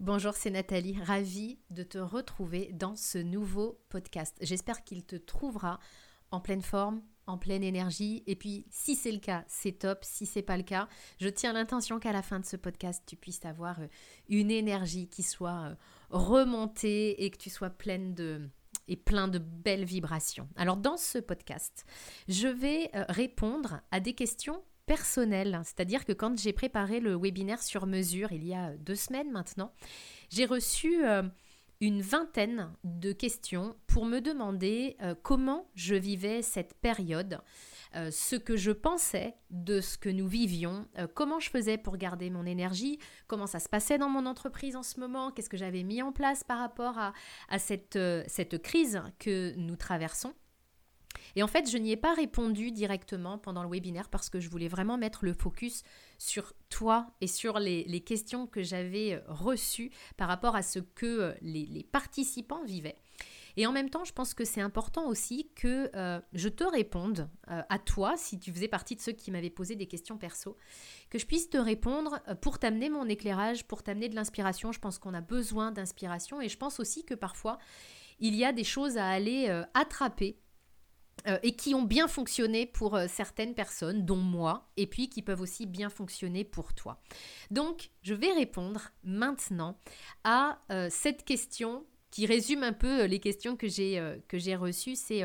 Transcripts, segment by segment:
Bonjour, c'est Nathalie, ravie de te retrouver dans ce nouveau podcast. J'espère qu'il te trouvera en pleine forme, en pleine énergie. Et puis, si c'est le cas, c'est top. Si c'est pas le cas, je tiens l'intention qu'à la fin de ce podcast, tu puisses avoir euh, une énergie qui soit euh, remontée et que tu sois pleine de et plein de belles vibrations. Alors dans ce podcast, je vais euh, répondre à des questions personnel. C'est-à-dire que quand j'ai préparé le webinaire sur mesure il y a deux semaines maintenant, j'ai reçu euh, une vingtaine de questions pour me demander euh, comment je vivais cette période, euh, ce que je pensais de ce que nous vivions, comment je faisais pour garder mon énergie, comment ça se passait dans mon entreprise en ce moment, qu'est-ce que j'avais mis en place par rapport à, à cette, cette crise que nous traversons. Et en fait, je n'y ai pas répondu directement pendant le webinaire parce que je voulais vraiment mettre le focus sur toi et sur les, questions que j'avais euh, reçues par rapport à ce que euh, les, participants vivaient. Et en même temps, je pense que c'est important aussi que euh, je te réponde à toi, si tu faisais partie de ceux qui m'avaient posé des questions perso, que je puisse te répondre pour t'amener mon éclairage, pour t'amener de l'inspiration. Je pense qu'on a besoin d'inspiration et je pense aussi que parfois, il y a des choses à aller attraper euh, et qui ont bien fonctionné pour euh, certaines personnes, dont moi, et puis qui peuvent aussi bien fonctionner pour toi. Donc, je vais répondre maintenant à euh, cette question qui résume un peu les questions que j'ai reçues. C'est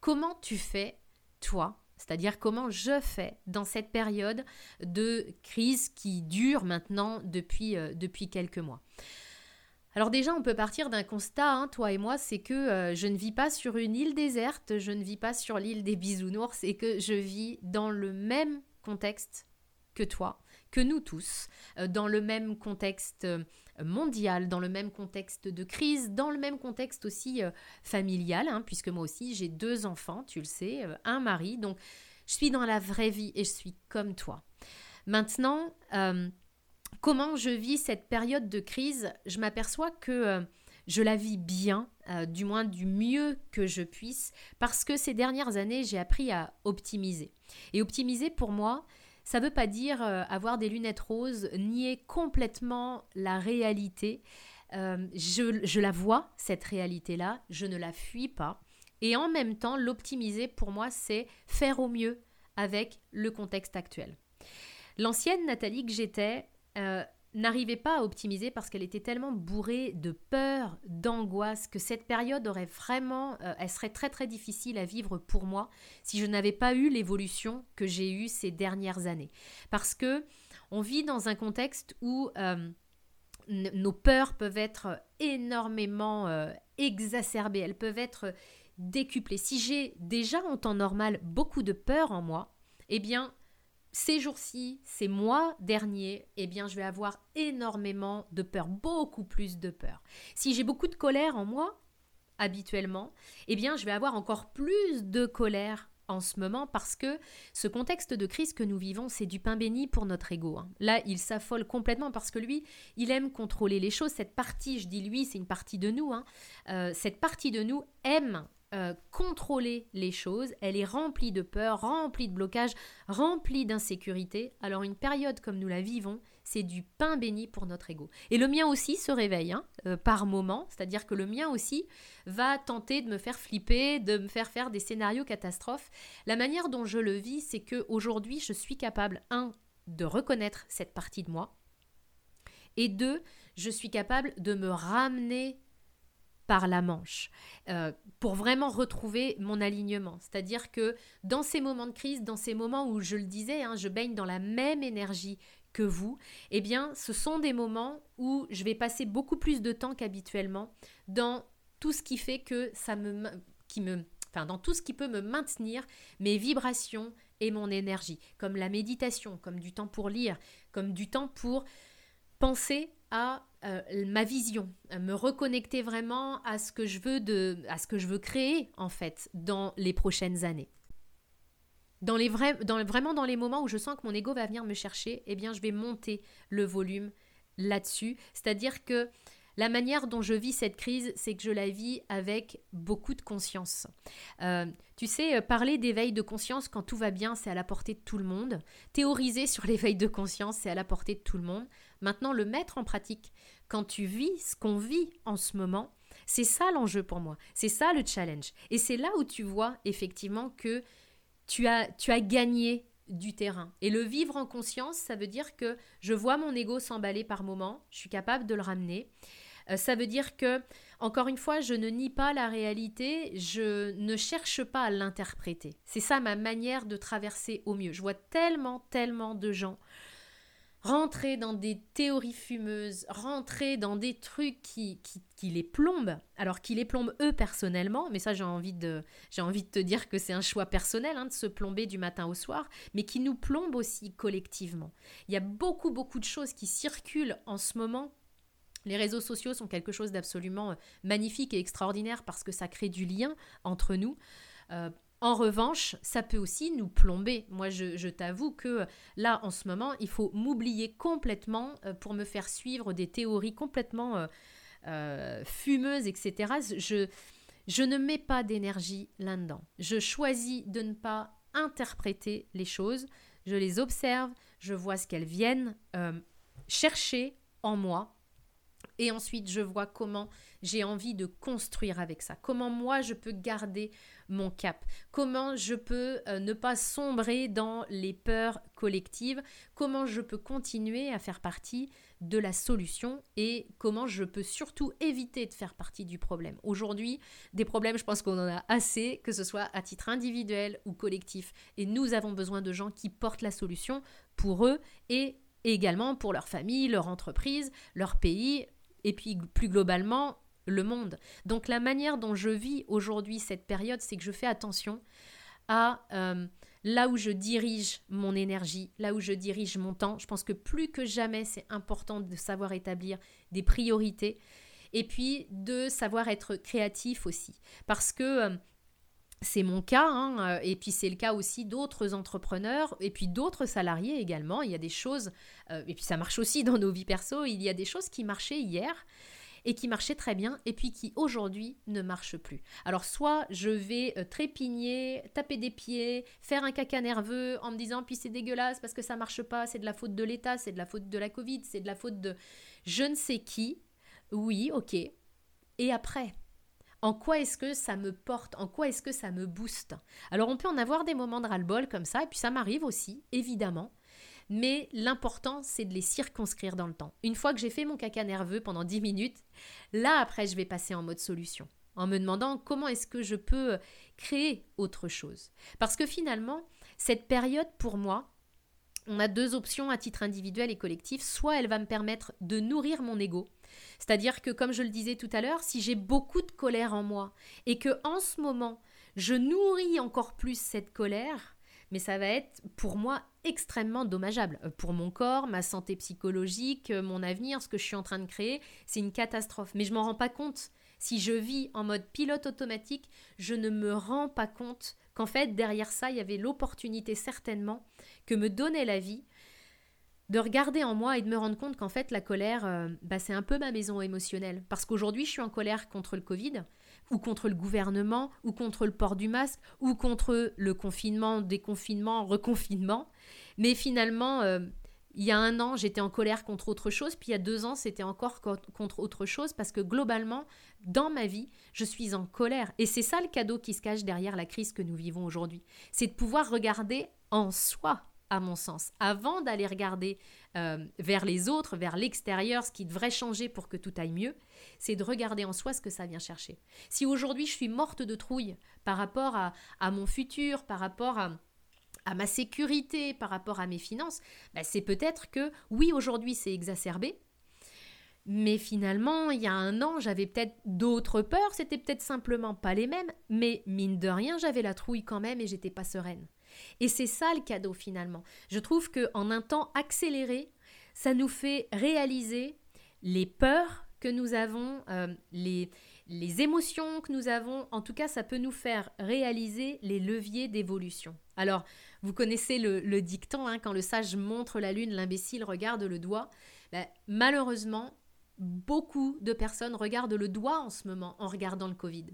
comment tu fais toi c'est-à-dire comment je fais dans cette période de crise qui dure maintenant depuis quelques mois? Alors déjà, on peut partir d'un constat, hein, toi et moi, c'est que euh, je ne vis pas sur une île déserte, je ne vis pas sur l'île des bisounours et que je vis dans le même contexte que toi, que nous tous, euh, dans le même contexte euh, mondial, dans le même contexte de crise, dans le même contexte aussi familial, hein, puisque moi aussi j'ai deux enfants, tu le sais, un mari, donc je suis dans la vraie vie et je suis comme toi. Maintenant, comment je vis cette période de crise, je m'aperçois que euh, je la vis bien, euh, du moins du mieux que je puisse, parce que ces dernières années, j'ai appris à optimiser. Et optimiser, pour moi, ça ne veut pas dire euh, avoir des lunettes roses, nier complètement la réalité. Je, je, la vois, cette réalité-là, je ne la fuis pas. Et en même temps, l'optimiser, pour moi, c'est faire au mieux avec le contexte actuel. L'ancienne Nathalie que j'étais, euh, n'arrivait pas à optimiser parce qu'elle était tellement bourrée de peur, d'angoisse, que cette période aurait vraiment, euh, elle serait très très difficile à vivre pour moi si je n'avais pas eu l'évolution que j'ai eue ces dernières années. Parce que on vit dans un contexte où euh, nos peurs peuvent être énormément exacerbées, elles peuvent être décuplées. Si j'ai déjà en temps normal beaucoup de peur en moi, eh bien ces jours-ci, ces mois derniers, eh bien, je vais avoir énormément de peur, beaucoup plus de peur. Si j'ai beaucoup de colère en moi, habituellement, eh bien, je vais avoir encore plus de colère en ce moment parce que ce contexte de crise que nous vivons, c'est du pain béni pour notre ego. Hein. Là, il s'affole complètement parce que lui, il aime contrôler les choses. Cette partie, je dis lui, c'est une partie de nous. Hein. Euh, cette partie de nous aime euh, contrôler les choses, elle est remplie de peur, remplie de blocage, remplie d'insécurité. Alors une période comme nous la vivons, c'est du pain béni pour notre ego. Et le mien aussi se réveille hein, euh, par moment, c'est-à-dire que le mien aussi va tenter de me faire flipper, de me faire faire des scénarios catastrophes. La manière dont je le vis, c'est que aujourd'hui, je suis capable un de reconnaître cette partie de moi et deux, je suis capable de me ramener par la manche euh, pour vraiment retrouver mon alignement. C'est-à-dire que dans ces moments de crise, dans ces moments où je le disais, hein, je baigne dans la même énergie que vous, eh bien, ce sont des moments où je vais passer beaucoup plus de temps qu'habituellement dans tout ce qui fait que ça me, qui me, enfin, dans tout ce qui peut me maintenir mes vibrations et mon énergie, comme la méditation, comme du temps pour lire, comme du temps pour penser à euh, ma vision, me reconnecter vraiment à ce que je veux de, à ce que je veux créer en fait dans les prochaines années. Dans les vrais, dans, vraiment dans les moments où je sens que mon ego va venir me chercher, eh bien je vais monter le volume là-dessus. C'est-à-dire que la manière dont je vis cette crise, c'est que je la vis avec beaucoup de conscience. Euh, tu sais, euh, parler d'éveil de conscience quand tout va bien, c'est à la portée de tout le monde. Théoriser sur l'éveil de conscience, c'est à la portée de tout le monde. Maintenant le mettre en pratique. Quand tu vis ce qu'on vit en ce moment, c'est ça l'enjeu pour moi. C'est ça le challenge. Et c'est là où tu vois effectivement que tu as, tu as gagné du terrain. Et le vivre en conscience, ça veut dire que je vois mon ego s'emballer par moment, je suis capable de le ramener. Euh, ça veut dire que, encore une fois, je ne nie pas la réalité, je ne cherche pas à l'interpréter. C'est ça ma manière de traverser au mieux. Je vois tellement, tellement de gens rentrer dans des théories fumeuses, rentrer dans des trucs qui, qui, les plombent, alors qui les plombent eux personnellement, mais ça j'ai envie de, j'ai envie de te dire que c'est un choix personnel hein, de se plomber du matin au soir, mais qui nous plombe aussi collectivement. Il y a beaucoup beaucoup de choses qui circulent en ce moment les réseaux sociaux sont quelque chose d'absolument euh, magnifique et extraordinaire parce que ça crée du lien entre nous. Euh, en revanche, ça peut aussi nous plomber. Moi, je, t'avoue que là, en ce moment, il faut m'oublier complètement euh, pour me faire suivre des théories complètement fumeuses, etc. Je, je ne mets pas d'énergie là-dedans. Je choisis de ne pas interpréter les choses. Je les observe, je vois ce qu'elles viennent chercher en moi et ensuite, je vois comment j'ai envie de construire avec ça. Comment moi, je peux garder mon cap. Comment je peux euh, ne pas sombrer dans les peurs collectives. Comment je peux continuer à faire partie de la solution et comment je peux surtout éviter de faire partie du problème. Aujourd'hui, des problèmes, je pense qu'on en a assez, que ce soit à titre individuel ou collectif. Et nous avons besoin de gens qui portent la solution pour eux et également pour leur famille, leur entreprise, leur pays, et puis plus globalement le monde. Donc la manière dont je vis aujourd'hui cette période, c'est que je fais attention à euh, là où je dirige mon énergie, là où je dirige mon temps. Je pense que plus que jamais, c'est important de savoir établir des priorités et puis de savoir être créatif aussi. Parce que euh, c'est mon cas, hein, euh, et puis c'est le cas aussi d'autres entrepreneurs, et puis d'autres salariés également. Il y a des choses, euh, et puis ça marche aussi dans nos vies perso, il y a des choses qui marchaient hier et qui marchaient très bien, et puis qui aujourd'hui ne marchent plus. Alors soit je vais euh, trépigner, taper des pieds, faire un caca nerveux en me disant puis c'est dégueulasse parce que ça marche pas, c'est de la faute de l'État, c'est de la faute de la Covid, c'est de la faute de je ne sais qui. Oui, ok. Et après? En quoi est-ce que ça me porte, en quoi est-ce que ça me booste? Alors on peut en avoir des moments de ras-le-bol comme ça, et puis ça m'arrive aussi, évidemment. Mais l'important, c'est de les circonscrire dans le temps. Une fois que j'ai fait mon caca nerveux pendant 10 minutes, là après, je vais passer en mode solution, en me demandant comment est-ce que je peux créer autre chose. Parce que finalement, cette période, pour moi, on a deux options à titre individuel et collectif. Soit elle va me permettre de nourrir mon ego, c'est-à-dire que, comme je le disais tout à l'heure, si j'ai beaucoup de colère en moi et que en ce moment, je nourris encore plus cette colère, mais ça va être pour moi extrêmement dommageable. Euh, pour mon corps, ma santé psychologique, euh, mon avenir, ce que je suis en train de créer, c'est une catastrophe. Mais je m'en rends pas compte. Si je vis en mode pilote automatique, je ne me rends pas compte qu'en fait, derrière ça, il y avait l'opportunité certainement que me donnait la vie de regarder en moi et de me rendre compte qu'en fait la colère, euh, bah, c'est un peu ma maison émotionnelle. Parce qu'aujourd'hui, je suis en colère contre le Covid, ou contre le gouvernement, ou contre le port du masque, ou contre le confinement, déconfinement, reconfinement. Mais finalement, euh, il y a un an, j'étais en colère contre autre chose, puis il y a deux ans, c'était encore contre autre chose, parce que globalement, dans ma vie, je suis en colère. Et c'est ça le cadeau qui se cache derrière la crise que nous vivons aujourd'hui. C'est de pouvoir regarder en soi à mon sens, avant d'aller regarder euh, vers les autres, vers l'extérieur, ce qui devrait changer pour que tout aille mieux, c'est de regarder en soi ce que ça vient chercher. Si aujourd'hui je suis morte de trouille par rapport à, mon futur, par rapport à, à, ma sécurité, par rapport à mes finances, bah, c'est peut-être que oui, aujourd'hui c'est exacerbé, mais finalement, il y a un an, j'avais peut-être d'autres peurs, c'était peut-être simplement pas les mêmes, mais mine de rien, j'avais la trouille quand même et j'étais pas sereine. Et c'est ça le cadeau finalement. Je trouve que en un temps accéléré, ça nous fait réaliser les peurs que nous avons, euh, les, les émotions que nous avons. En tout cas, ça peut nous faire réaliser les leviers d'évolution. Alors, vous connaissez le, dicton, hein, quand le sage montre la lune, l'imbécile regarde le doigt. Ben, malheureusement, beaucoup de personnes regardent le doigt en ce moment en regardant le Covid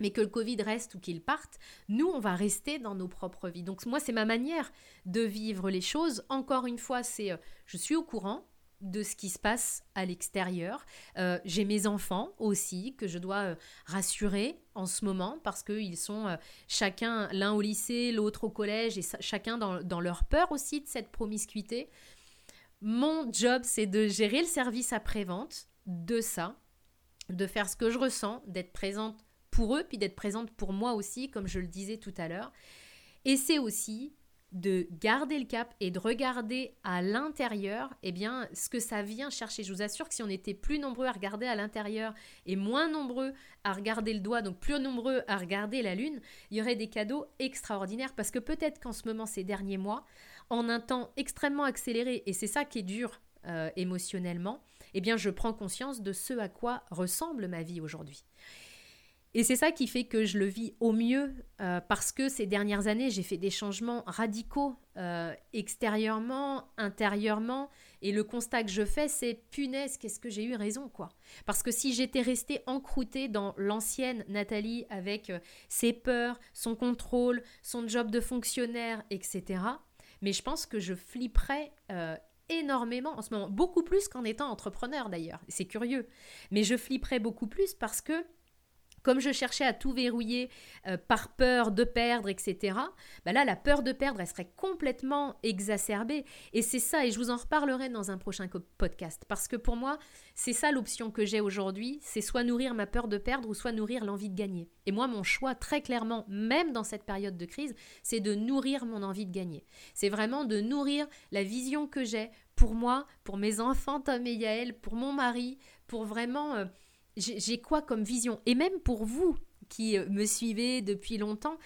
mais que le Covid reste ou qu'il parte, nous, on va rester dans nos propres vies. Donc moi, c'est ma manière de vivre les choses. Encore une fois, c'est euh, je suis au courant, de ce qui se passe à l'extérieur. Euh, j'ai mes enfants aussi que je dois euh, rassurer en ce moment parce qu'ils sont euh, chacun l'un au lycée, l'autre au collège et chacun dans, dans, leur peur aussi de cette promiscuité. Mon job, c'est de gérer le service après-vente de ça, de faire ce que je ressens, d'être présente pour eux, puis d'être présente pour moi aussi, comme je le disais tout à l'heure. Et c'est aussi de garder le cap et de regarder à l'intérieur, eh bien, ce que ça vient chercher. Je vous assure que si on était plus nombreux à regarder à l'intérieur et moins nombreux à regarder le doigt, donc plus nombreux à regarder la lune, il y aurait des cadeaux extraordinaires parce que peut-être qu'en ce moment, ces derniers mois, en un temps extrêmement accéléré, et c'est ça qui est dur euh, émotionnellement, eh bien, je prends conscience de ce à quoi ressemble ma vie aujourd'hui. Et c'est ça qui fait que je le vis au mieux euh, parce que ces dernières années, j'ai fait des changements radicaux euh, extérieurement, intérieurement. Et le constat que je fais, c'est punaise, qu'est-ce que j'ai eu raison, quoi. Parce que si j'étais restée encroûtée dans l'ancienne Nathalie avec euh, ses peurs, son contrôle, son job de fonctionnaire, etc., mais je pense que je flipperais énormément en ce moment, beaucoup plus qu'en étant entrepreneur d'ailleurs. C'est curieux. Mais je flipperais beaucoup plus parce que comme je cherchais à tout verrouiller euh, par peur de perdre, etc., bah là, la peur de perdre, elle serait complètement exacerbée. Et c'est ça, et je vous en reparlerai dans un prochain podcast. Parce que pour moi, c'est ça l'option que j'ai aujourd'hui, c'est soit nourrir ma peur de perdre ou soit nourrir l'envie de gagner. Et moi, mon choix, très clairement, même dans cette période de crise, c'est de nourrir mon envie de gagner. C'est vraiment de nourrir la vision que j'ai pour moi, pour mes enfants, Tom et Yael, pour mon mari, pour vraiment... Euh, j'ai quoi comme vision? Et même pour vous qui euh, me suivez depuis longtemps,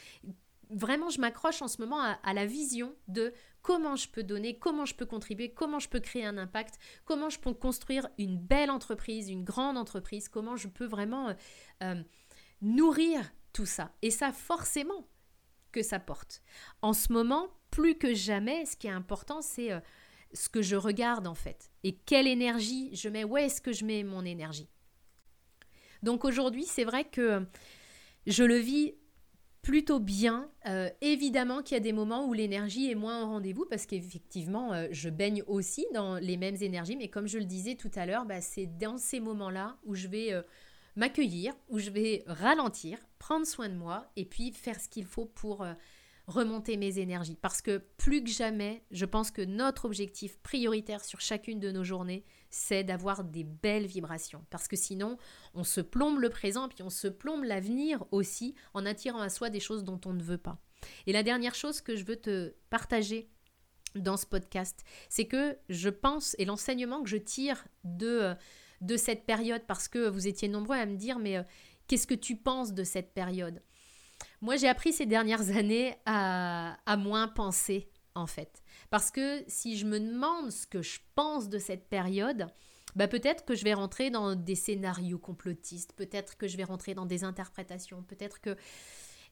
vraiment, je m'accroche en ce moment à, la vision de comment je peux donner, comment je peux contribuer, comment je peux créer un impact, comment je peux construire une belle entreprise, une grande entreprise, comment je peux vraiment euh, euh, nourrir tout ça. Et ça, forcément, que ça porte. En ce moment, plus que jamais, ce qui est important, c'est ce que je regarde en fait. Et quelle énergie je mets, où est-ce que je mets mon énergie? Donc aujourd'hui, c'est vrai que je le vis plutôt bien. Euh, évidemment qu'il y a des moments où l'énergie est moins au rendez-vous parce qu'effectivement, euh, je baigne aussi dans les mêmes énergies. Mais comme je le disais tout à l'heure, bah, c'est dans ces moments-là où je vais euh, m'accueillir, où je vais ralentir, prendre soin de moi et puis faire ce qu'il faut pour remonter mes énergies. Parce que plus que jamais, je pense que notre objectif prioritaire sur chacune de nos journées, c'est d'avoir des belles vibrations. Parce que sinon, on se plombe le présent, puis on se plombe l'avenir aussi, en attirant à soi des choses dont on ne veut pas. Et la dernière chose que je veux te partager dans ce podcast, c'est que je pense, et l'enseignement que je tire de, de cette période, parce que vous étiez nombreux à me dire, mais euh, qu'est-ce que tu penses de cette période? Moi, j'ai appris ces dernières années à, à moins penser, en fait. Parce que si je me demande ce que je pense de cette période, bah peut-être que je vais rentrer dans des scénarios complotistes, peut-être que je vais rentrer dans des interprétations, peut-être que...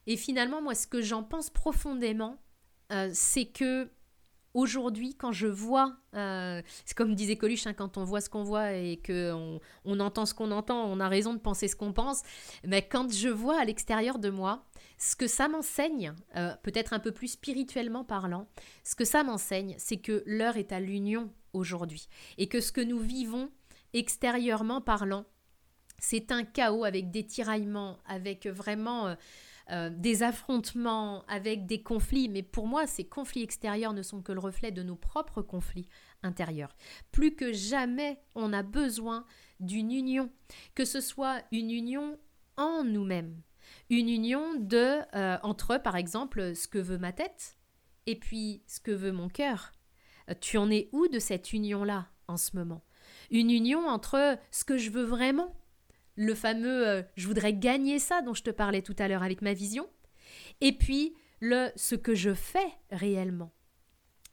Et finalement, moi, ce que j'en pense profondément, euh, c'est que aujourd'hui, quand je vois, euh, c'est comme disait Coluche, hein, quand on voit ce qu'on voit et qu'on on entend ce qu'on entend, on a raison de penser ce qu'on pense, mais quand je vois à l'extérieur de moi ce que ça m'enseigne, euh, peut-être un peu plus spirituellement parlant, ce que ça m'enseigne, c'est que l'heure est à l'union aujourd'hui. Et que ce que nous vivons extérieurement parlant, c'est un chaos avec des tiraillements, avec vraiment euh, euh, des affrontements, avec des conflits. Mais pour moi, ces conflits extérieurs ne sont que le reflet de nos propres conflits intérieurs. Plus que jamais, on a besoin d'une union, que ce soit une union en nous-mêmes, une union de euh, entre par exemple ce que veut ma tête et puis ce que veut mon cœur. Euh, tu en es où de cette union là en ce moment? Une union entre ce que je veux vraiment, le fameux euh, je voudrais gagner ça dont je te parlais tout à l'heure avec ma vision, et puis le ce que je fais réellement.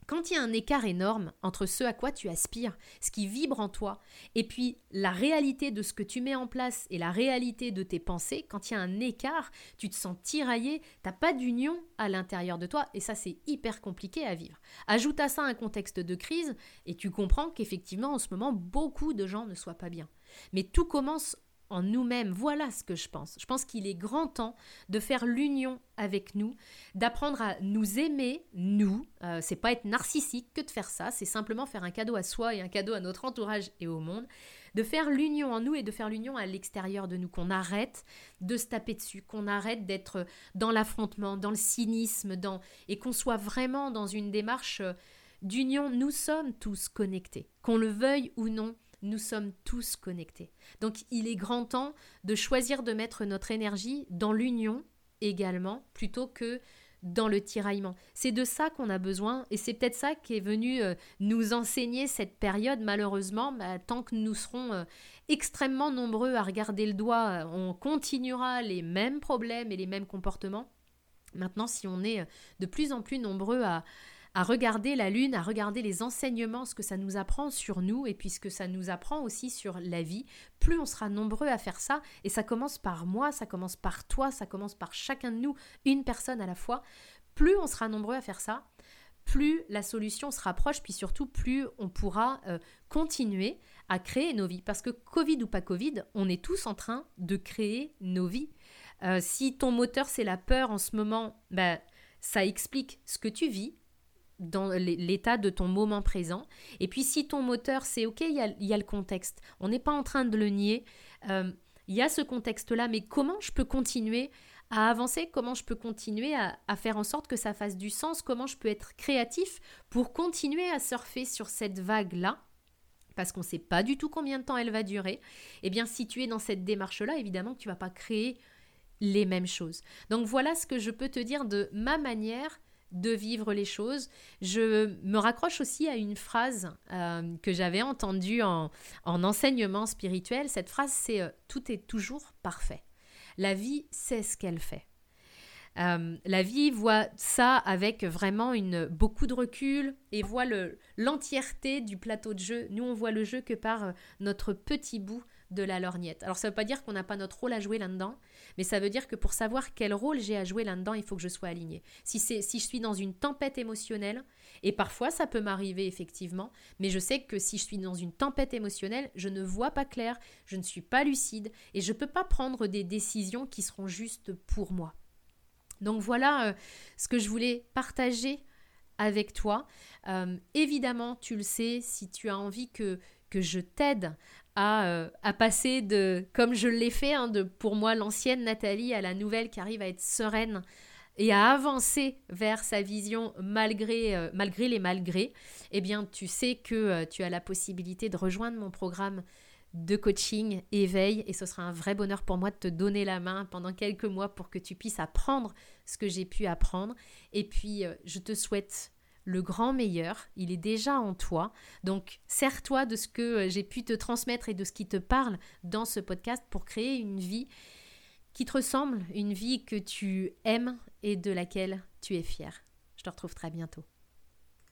Quand il y a un écart énorme entre ce à quoi tu aspires, ce qui vibre en toi, et puis la réalité de ce que tu mets en place et la réalité de tes pensées, quand il y a un écart, tu te sens tiraillé, t'as pas d'union à l'intérieur de toi, et ça c'est hyper compliqué à vivre. Ajoute à ça un contexte de crise, et tu comprends qu'effectivement en ce moment beaucoup de gens ne soient pas bien. Mais tout commence en nous-mêmes. Voilà ce que je pense. Je pense qu'il est grand temps de faire l'union avec nous, d'apprendre à nous aimer, nous. Euh, c'est pas être narcissique que de faire ça, c'est simplement faire un cadeau à soi et un cadeau à notre entourage et au monde. De faire l'union en nous et de faire l'union à l'extérieur de nous, qu'on arrête de se taper dessus, qu'on arrête d'être dans l'affrontement, dans le cynisme, dans... et qu'on soit vraiment dans une démarche euh, d'union. Nous sommes tous connectés, qu'on le veuille ou non nous sommes tous connectés. Donc il est grand temps de choisir de mettre notre énergie dans l'union également, plutôt que dans le tiraillement. C'est de ça qu'on a besoin et c'est peut-être ça qui est venu euh, nous enseigner cette période. Malheureusement, bah, tant que nous serons euh, extrêmement nombreux à regarder le doigt, euh, on continuera les mêmes problèmes et les mêmes comportements. Maintenant, si on est de plus en plus nombreux à, à regarder la Lune, à regarder les enseignements, ce que ça nous apprend sur nous et puis ce que ça nous apprend aussi sur la vie, plus on sera nombreux à faire ça, et ça commence par moi, ça commence par toi, ça commence par chacun de nous, une personne à la fois, plus on sera nombreux à faire ça, plus la solution se rapproche, puis surtout plus on pourra euh, continuer à créer nos vies. Parce que Covid ou pas Covid, on est tous en train de créer nos vies. Euh, si ton moteur c'est la peur en ce moment, bah, ça explique ce que tu vis, dans l'état de ton moment présent. Et puis si ton moteur, c'est OK, il y, a, le contexte. On n'est pas en train de le nier. Euh, il y a ce contexte-là, mais comment je peux continuer à avancer? Comment je peux continuer à, faire en sorte que ça fasse du sens? Comment je peux être créatif pour continuer à surfer sur cette vague-là? Parce qu'on ne sait pas du tout combien de temps elle va durer, eh bien si tu es dans cette démarche-là, évidemment que tu vas pas créer les mêmes choses. Donc voilà ce que je peux te dire de ma manière de vivre les choses. Je me raccroche aussi à une phrase euh, que j'avais entendue en, enseignement spirituel. Cette phrase, c'est euh, Tout est toujours parfait. La vie sait ce qu'elle fait. Euh, la vie voit ça avec vraiment une, beaucoup de recul et voit l'entièreté du plateau de jeu. Nous, on voit le jeu que par notre petit bout de la lorgnette. Alors ça ne veut pas dire qu'on n'a pas notre rôle à jouer là-dedans, mais ça veut dire que pour savoir quel rôle j'ai à jouer là-dedans, il faut que je sois alignée. Si, si je suis dans une tempête émotionnelle, et parfois ça peut m'arriver effectivement, mais je sais que si je suis dans une tempête émotionnelle, je ne vois pas clair, je ne suis pas lucide, et je ne peux pas prendre des décisions qui seront justes pour moi. Donc voilà euh, ce que je voulais partager avec toi. Euh, évidemment, tu le sais, si tu as envie que, que je t'aide euh, à, passer de, comme je l'ai fait, hein, de pour moi l'ancienne Nathalie à la nouvelle qui arrive à être sereine et à avancer vers sa vision malgré, euh, malgré les malgrés, eh bien tu sais que euh, tu as la possibilité de rejoindre mon programme de coaching éveil et ce sera un vrai bonheur pour moi de te donner la main pendant quelques mois pour que tu puisses apprendre ce que j'ai pu apprendre. Et puis je te souhaite le grand meilleur, il est déjà en toi. Donc, sers-toi de ce que euh, j'ai pu te transmettre et de ce qui te parle dans ce podcast pour créer une vie qui te ressemble, une vie que tu aimes et de laquelle tu es fier. Je te retrouve très bientôt.